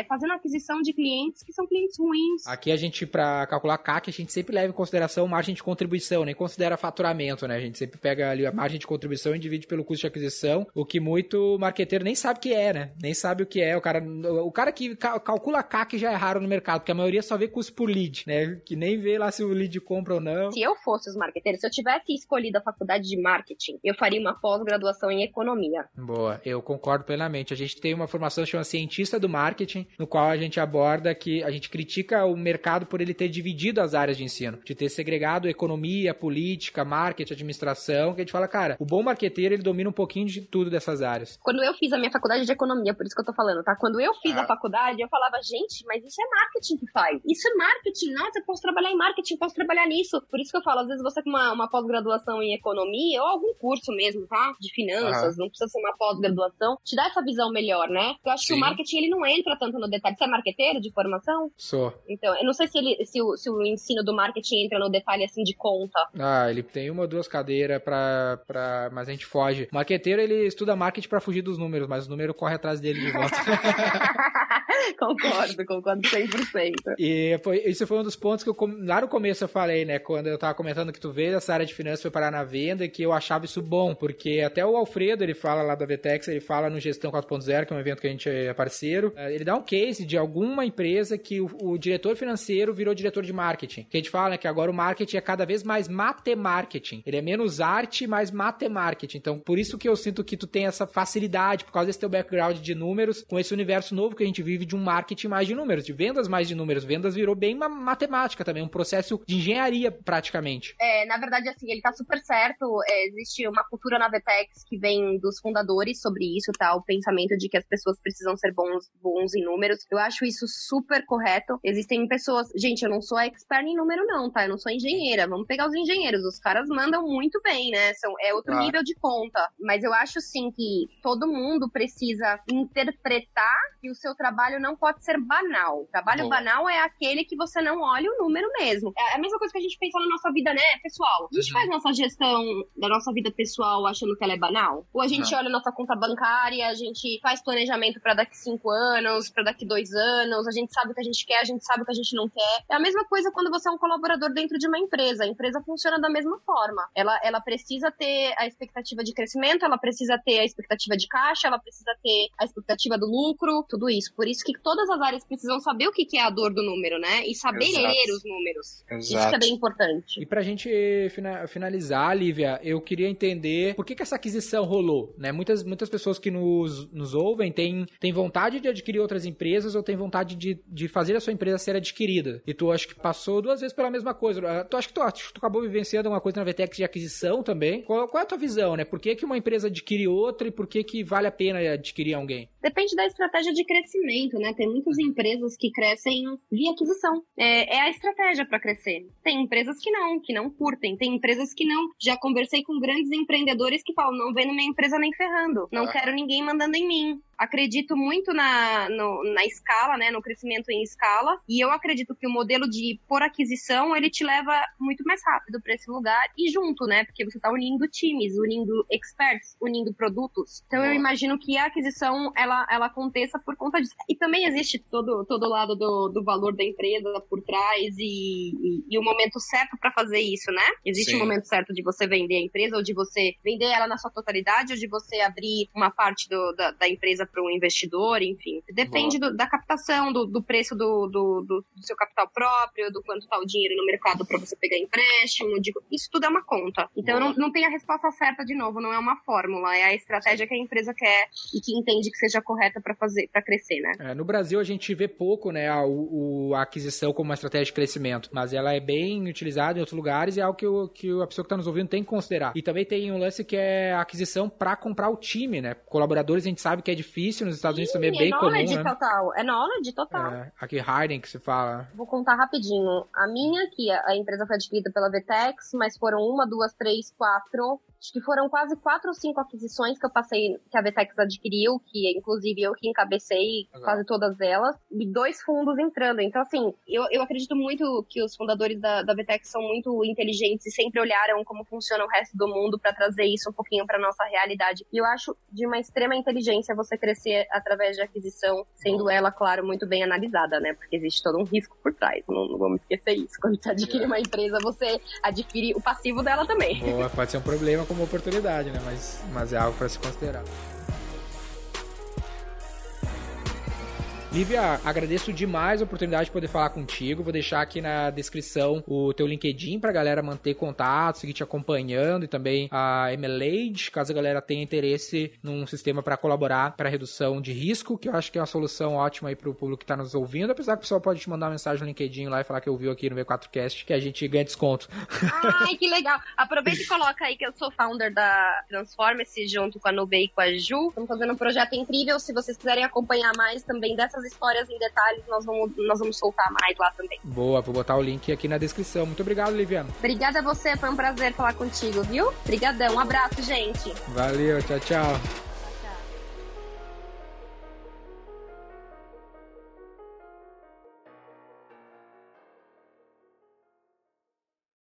é, fazendo aquisição de clientes que são clientes ruins. Aqui a gente, para calcular CAC, a gente sempre leva em consideração margem de contribuição, nem considera faturamento, né? A gente sempre pega ali a margem de contribuição e divide pelo custo de aquisição, o que muito marqueteiro nem sabe o que é, né? Nem sabe o que é. O cara, o cara que calcula CAC já é raro no mercado, porque a maioria só vê custo por lead, né? Que nem vê lá se o lead compra ou não. Se eu fosse os marqueteiros, se eu tivesse escolhido a faculdade de marketing, eu faria uma pós-graduação em economia. Boa, eu concordo plenamente. A gente tem uma formação chamada cientista do marketing, no qual a gente aborda que a gente critica o mercado por ele ter dividido as áreas de ensino, de ter segregado economia, política, marketing, administração, que a gente fala, cara, o bom marqueteiro ele domina um pouquinho de tudo dessas áreas. Quando eu fiz a minha faculdade de economia, por isso que eu tô falando, tá? Quando eu fiz ah. a faculdade, eu falava, gente, mas isso é marketing que faz. Isso é marketing, nossa, eu posso trabalhar em marketing, posso trabalhar nisso. Por isso que eu falo, às vezes você com uma, uma pós-graduação em economia, ou algum curso mesmo, tá? De finanças, ah. não precisa ser uma pós-graduação, te dá essa visão melhor, né? Eu acho Sim. que o marketing, ele não entra tanto no detalhe. Você é marqueteiro de formação? Sou. Então, eu não sei se, ele, se, o, se o ensino do marketing entra no detalhe, assim, de conta. Ah, ele tem uma ou duas cadeiras pra, pra... Mas a gente foge. O marqueteiro, ele estuda marketing para fugir dos números, mas o número corre atrás dele de volta. concordo, concordo 100%. E foi, isso foi um dos pontos que eu, lá no começo eu falei, né, quando eu tava comentando que tu veio dessa área de finanças foi parar na venda, que eu achava isso bom, porque até o Alfredo, ele fala lá da Vetex, ele fala no Gestão 4.0, que é um evento que a gente é parceiro, eh, ele dá um case de alguma empresa que o, o diretor financeiro virou diretor de marketing. Que a gente fala né, que agora o marketing é cada vez mais matemarketing. Ele é menos arte, mais matemarketing. Então, por isso que eu sinto que tu tem essa facilidade, por causa desse teu background de números, com esse universo novo que a gente vive de um marketing mais de números, de vendas mais de números. Vendas virou bem uma matemática também, um processo de engenharia praticamente. É, na verdade, assim, ele tá super certo. É, existe uma cultura na Vetex que vem dos fundadores sobre isso, tá? O pensamento de que as pessoas precisam ser bons, bons em números. Eu acho isso super correto. Existem pessoas. Gente, eu não sou expert em número, não, tá? Eu não sou engenheira. Vamos pegar os engenheiros. Os caras mandam muito bem, né? São, é outro ah. nível de conta. Mas eu acho, sim, que todo mundo precisa interpretar que o seu trabalho não pode ser banal. Trabalho Bom. banal é aquele que você não olha o número mesmo. É a mesma coisa que a gente pensa na nossa vida, né, pessoal? A gente uhum. faz nossa gestão da nossa vida pessoal achando que ela é banal? Ou a gente olha nossa conta bancária, a gente faz planejamento para daqui cinco anos, para daqui dois anos, a gente sabe o que a gente quer, a gente sabe o que a gente não quer. É a mesma coisa quando você é um colaborador dentro de uma empresa. A empresa funciona da mesma forma. Ela, ela precisa ter a expectativa de crescimento, ela precisa ter a expectativa de caixa, ela precisa ter a expectativa do lucro, tudo isso. Por isso que todas as áreas precisam saber o que é a dor do número, né? E saber Exato. ler os números. Exato. Isso é bem importante. E pra gente finalizar, Lívia, eu queria entender por que, que essa aquisição rolou, né? Muitas, muitas pessoas que nos, nos ouvem têm, têm vontade de adquirir outras empresas ou têm vontade de, de fazer a sua empresa ser adquirida. E tu acho que passou duas vezes pela mesma coisa. Ah, tu acha que tu, tu acabou vivenciando uma coisa na VTEX de aquisição também? Qual, qual é a tua visão, né? Por que, que uma empresa adquire outra e por que, que vale a pena adquirir alguém? Depende da estratégia de crescimento, né? Tem muitas empresas que crescem via aquisição. É, é a estratégia para crescer. Tem empresas que não, que não curtem. Tem empresas que não. Já conversei com grandes empreendedores que falam: não na minha empresa nem ferrando. Não ah. quero ninguém mandando em mim acredito muito na, no, na escala, né, no crescimento em escala, e eu acredito que o modelo de por aquisição, ele te leva muito mais rápido para esse lugar e junto, né, porque você está unindo times, unindo experts, unindo produtos. Então eu imagino que a aquisição, ela ela, aconteça por conta disso. E também existe todo todo lado do, do valor da empresa por trás e, e, e o momento certo para fazer isso, né? Existe o um momento certo de você vender a empresa ou de você vender ela na sua totalidade ou de você abrir uma parte do, da, da empresa para um investidor, enfim. Depende do, da captação, do, do preço do, do, seu capital próprio, do quanto está o dinheiro no mercado para você pegar empréstimo. Isso tudo é uma conta. Então não, não tem a resposta certa de novo, não é uma fórmula, é a estratégia que a empresa quer e que entende que seja correta para fazer, para crescer, né? É, no Brasil a gente vê pouco, né, a, o, a aquisição como uma estratégia de crescimento, mas ela é bem utilizada em outros lugares e é algo que, o, que a pessoa que está nos ouvindo tem que considerar. E também tem um lance que é a aquisição para comprar o time, né? Colaboradores a gente sabe que é difícil, nos Estados Unidos Sim, também é bem é comum, né? total. É knowledge total. É, aqui Harden que se fala. Vou contar rapidinho. A minha aqui, a empresa foi adquirida pela Vtex, mas foram uma, duas, três, quatro acho que foram quase quatro ou cinco aquisições que eu passei, que a Vetex adquiriu, que inclusive eu que encabecei Legal. quase todas elas, e dois fundos entrando. Então, assim, eu, eu acredito muito que os fundadores da, da Vetex são muito inteligentes e sempre olharam como funciona o resto do mundo para trazer isso um pouquinho para nossa realidade. E eu acho de uma extrema inteligência você crescer através de aquisição, sendo Bom. ela, claro, muito bem analisada, né? Porque existe todo um risco por trás, não, não vamos esquecer isso. Quando você adquire é. uma empresa, você adquire o passivo dela também. Boa, pode ser um problema como oportunidade, né? Mas, mas é algo para se considerar. Lívia, agradeço demais a oportunidade de poder falar contigo. Vou deixar aqui na descrição o teu LinkedIn pra galera manter contato, seguir te acompanhando e também a Emelade, caso a galera tenha interesse num sistema para colaborar para redução de risco, que eu acho que é uma solução ótima aí pro público que tá nos ouvindo, apesar que o pessoal pode te mandar uma mensagem no LinkedIn lá e falar que ouviu aqui no V4Cast que a gente ganha desconto. Ai, que legal. Aproveita e coloca aí que eu sou founder da Transform-se junto com a Nubei e com a Ju. Estamos fazendo um projeto incrível. Se vocês quiserem acompanhar mais também dessas essas histórias em detalhes nós vamos, nós vamos soltar mais lá também. Boa, vou botar o link aqui na descrição. Muito obrigado, Liviana. Obrigada a você, foi um prazer falar contigo, viu? Obrigadão, um abraço, gente. Valeu, tchau, tchau.